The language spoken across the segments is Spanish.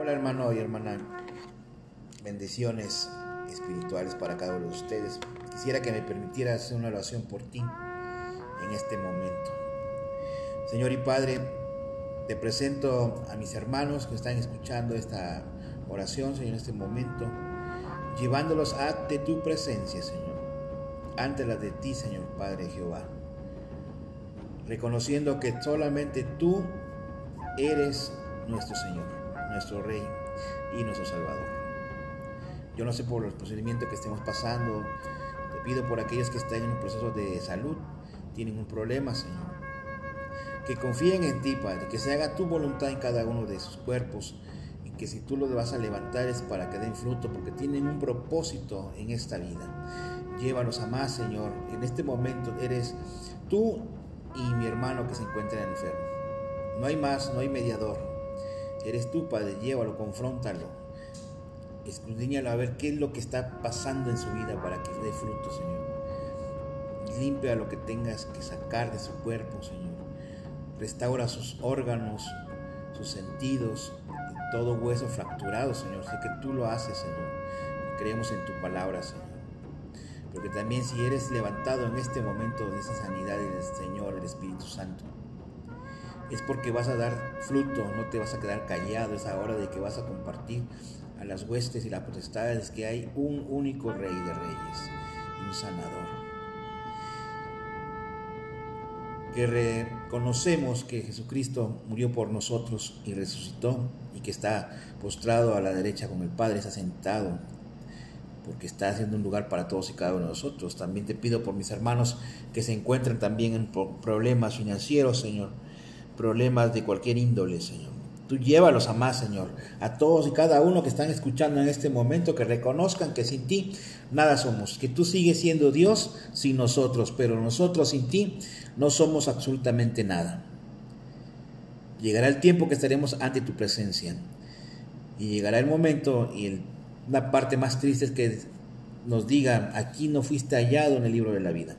Hola hermano y hermana, bendiciones espirituales para cada uno de ustedes. Quisiera que me permitiera hacer una oración por ti en este momento. Señor y Padre, te presento a mis hermanos que están escuchando esta oración, Señor, en este momento, llevándolos ante tu presencia, Señor, ante la de ti, Señor Padre Jehová, reconociendo que solamente tú eres nuestro Señor, nuestro Rey y nuestro Salvador. Yo no sé por los procedimientos que estemos pasando, te pido por aquellos que están en un proceso de salud, tienen un problema, Señor. Que confíen en ti, Padre, que se haga tu voluntad en cada uno de sus cuerpos y que si tú los vas a levantar es para que den fruto, porque tienen un propósito en esta vida. Llévalos a más, Señor. En este momento eres tú y mi hermano que se encuentra enfermo. No hay más, no hay mediador. Eres tú, Padre, llévalo, confróntalo. Escudriñalo a ver qué es lo que está pasando en su vida para que dé fruto, Señor. Limpia lo que tengas que sacar de su cuerpo, Señor. Restaura sus órganos, sus sentidos, todo hueso fracturado, Señor. Sé que tú lo haces, Señor. Creemos en tu palabra, Señor. Porque también si eres levantado en este momento de esa sanidad del Señor, el Espíritu Santo, es porque vas a dar fruto, no te vas a quedar callado, es ahora de que vas a compartir a las huestes y las potestades que hay un único Rey de Reyes, un sanador. Que reconocemos que Jesucristo murió por nosotros y resucitó y que está postrado a la derecha con el Padre, está sentado porque está haciendo un lugar para todos y cada uno de nosotros. También te pido por mis hermanos que se encuentran también en problemas financieros, Señor, problemas de cualquier índole, Señor. Tú llévalos a más, Señor, a todos y cada uno que están escuchando en este momento, que reconozcan que sin ti nada somos, que tú sigues siendo Dios sin nosotros, pero nosotros sin ti no somos absolutamente nada. Llegará el tiempo que estaremos ante tu presencia y llegará el momento y la parte más triste es que nos digan, aquí no fuiste hallado en el libro de la vida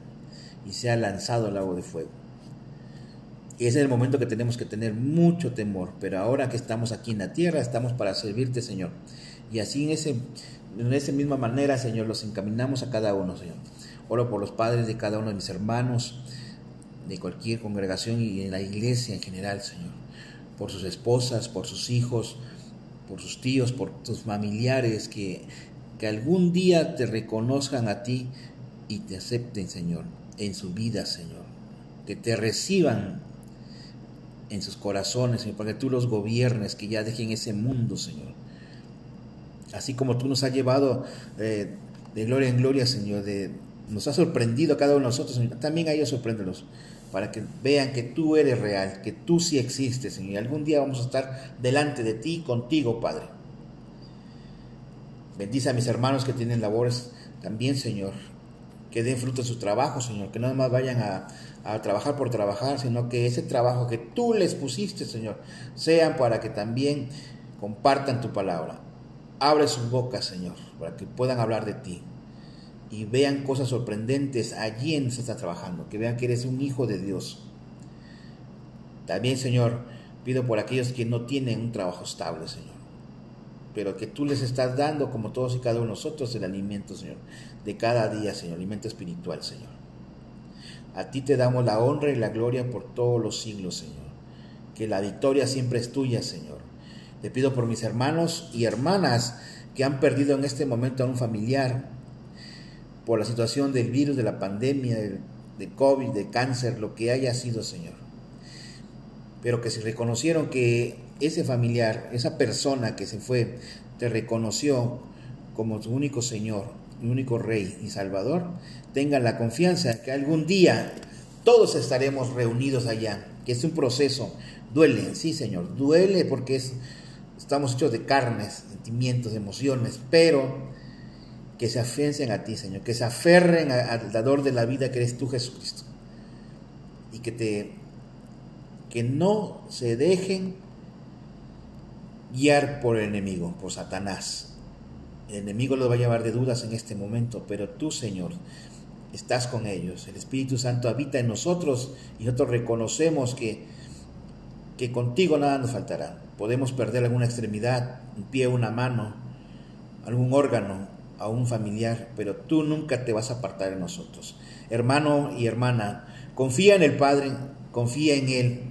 y se ha lanzado al lago de fuego. Y es el momento que tenemos que tener mucho temor, pero ahora que estamos aquí en la tierra, estamos para servirte, Señor. Y así en, ese, en esa misma manera, Señor, los encaminamos a cada uno, Señor. Oro por los padres de cada uno de mis hermanos, de cualquier congregación y en la iglesia en general, Señor. Por sus esposas, por sus hijos, por sus tíos, por tus familiares, que, que algún día te reconozcan a ti y te acepten, Señor, en su vida, Señor. Que te reciban en sus corazones, Señor, para que tú los gobiernes, que ya dejen ese mundo, Señor. Así como tú nos has llevado eh, de gloria en gloria, Señor, de, nos has sorprendido a cada uno de nosotros, Señor, también a ellos sorpréndelos para que vean que tú eres real, que tú sí existes, Señor. Y algún día vamos a estar delante de ti, contigo, Padre. Bendice a mis hermanos que tienen labores también, Señor. Que den fruto en su trabajo, Señor. Que no más vayan a, a trabajar por trabajar, sino que ese trabajo que tú les pusiste, Señor, sean para que también compartan tu palabra. Abre sus bocas, Señor, para que puedan hablar de ti y vean cosas sorprendentes allí en se está trabajando, que vean que eres un hijo de Dios. También, Señor, pido por aquellos que no tienen un trabajo estable, Señor, pero que tú les estás dando, como todos y cada uno de nosotros, el alimento, Señor, de cada día, Señor, alimento espiritual, Señor. A ti te damos la honra y la gloria por todos los siglos, Señor. Que la victoria siempre es tuya, Señor. Te pido por mis hermanos y hermanas que han perdido en este momento a un familiar, por la situación del virus, de la pandemia, de, COVID, de cáncer, lo que haya sido, Señor. Pero que se reconocieron que ese familiar, esa persona que se fue, te reconoció como su único Señor, único Rey y Salvador, tengan la confianza que algún día todos estaremos reunidos allá, que es un proceso. Duele, sí, Señor, duele porque es, estamos hechos de carnes, sentimientos, emociones, pero que se afiancen a ti, Señor, que se aferren al dador de la vida que eres tú, Jesucristo. Y que te que no se dejen guiar por el enemigo, por Satanás. El enemigo los va a llevar de dudas en este momento, pero tú, Señor, estás con ellos. El Espíritu Santo habita en nosotros y nosotros reconocemos que, que contigo nada nos faltará. Podemos perder alguna extremidad, un pie, una mano, algún órgano, a un familiar, pero tú nunca te vas a apartar de nosotros. Hermano y hermana, confía en el Padre, confía en Él,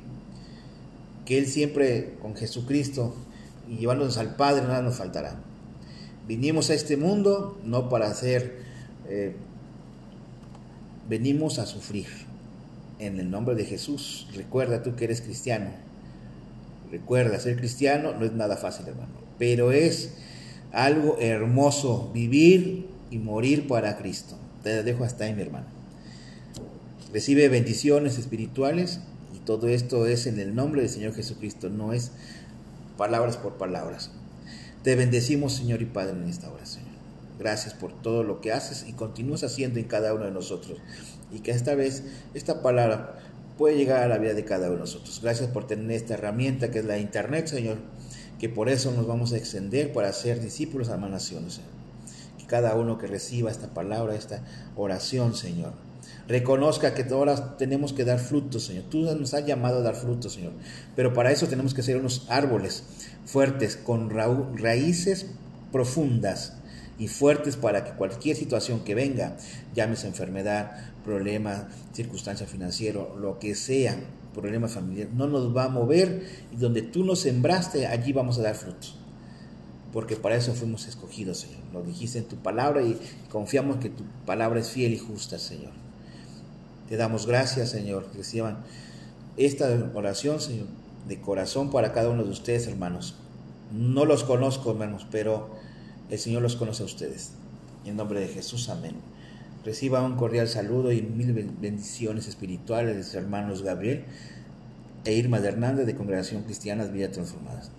que Él siempre con Jesucristo y llevándonos al Padre nada nos faltará. Vinimos a este mundo no para hacer, eh, venimos a sufrir. En el nombre de Jesús, recuerda tú que eres cristiano. Recuerda, ser cristiano no es nada fácil, hermano, pero es algo hermoso vivir y morir para Cristo. Te dejo hasta ahí, mi hermano. Recibe bendiciones espirituales y todo esto es en el nombre del Señor Jesucristo, no es palabras por palabras. Te bendecimos, Señor y Padre, en esta hora, Señor. Gracias por todo lo que haces y continúas haciendo en cada uno de nosotros. Y que esta vez esta palabra puede llegar a la vida de cada uno de nosotros. Gracias por tener esta herramienta que es la Internet, Señor que por eso nos vamos a extender para ser discípulos a más naciones. Señor. Que cada uno que reciba esta palabra, esta oración, Señor, reconozca que todas tenemos que dar frutos, Señor. Tú nos has llamado a dar frutos, Señor. Pero para eso tenemos que ser unos árboles fuertes, con raíces profundas y fuertes para que cualquier situación que venga, llámese enfermedad, problema, circunstancia financiera, lo que sea, problema familiar, no nos va a mover y donde tú nos sembraste, allí vamos a dar frutos. Porque para eso fuimos escogidos, Señor. Lo dijiste en tu palabra y confiamos que tu palabra es fiel y justa, Señor. Te damos gracias, Señor. Reciban esta oración, Señor, de corazón para cada uno de ustedes, hermanos. No los conozco, hermanos, pero el Señor los conoce a ustedes. En nombre de Jesús, amén. Reciba un cordial saludo y mil bendiciones espirituales de sus hermanos Gabriel e Irma de Hernández de Congregación Cristiana Vida Transformadas.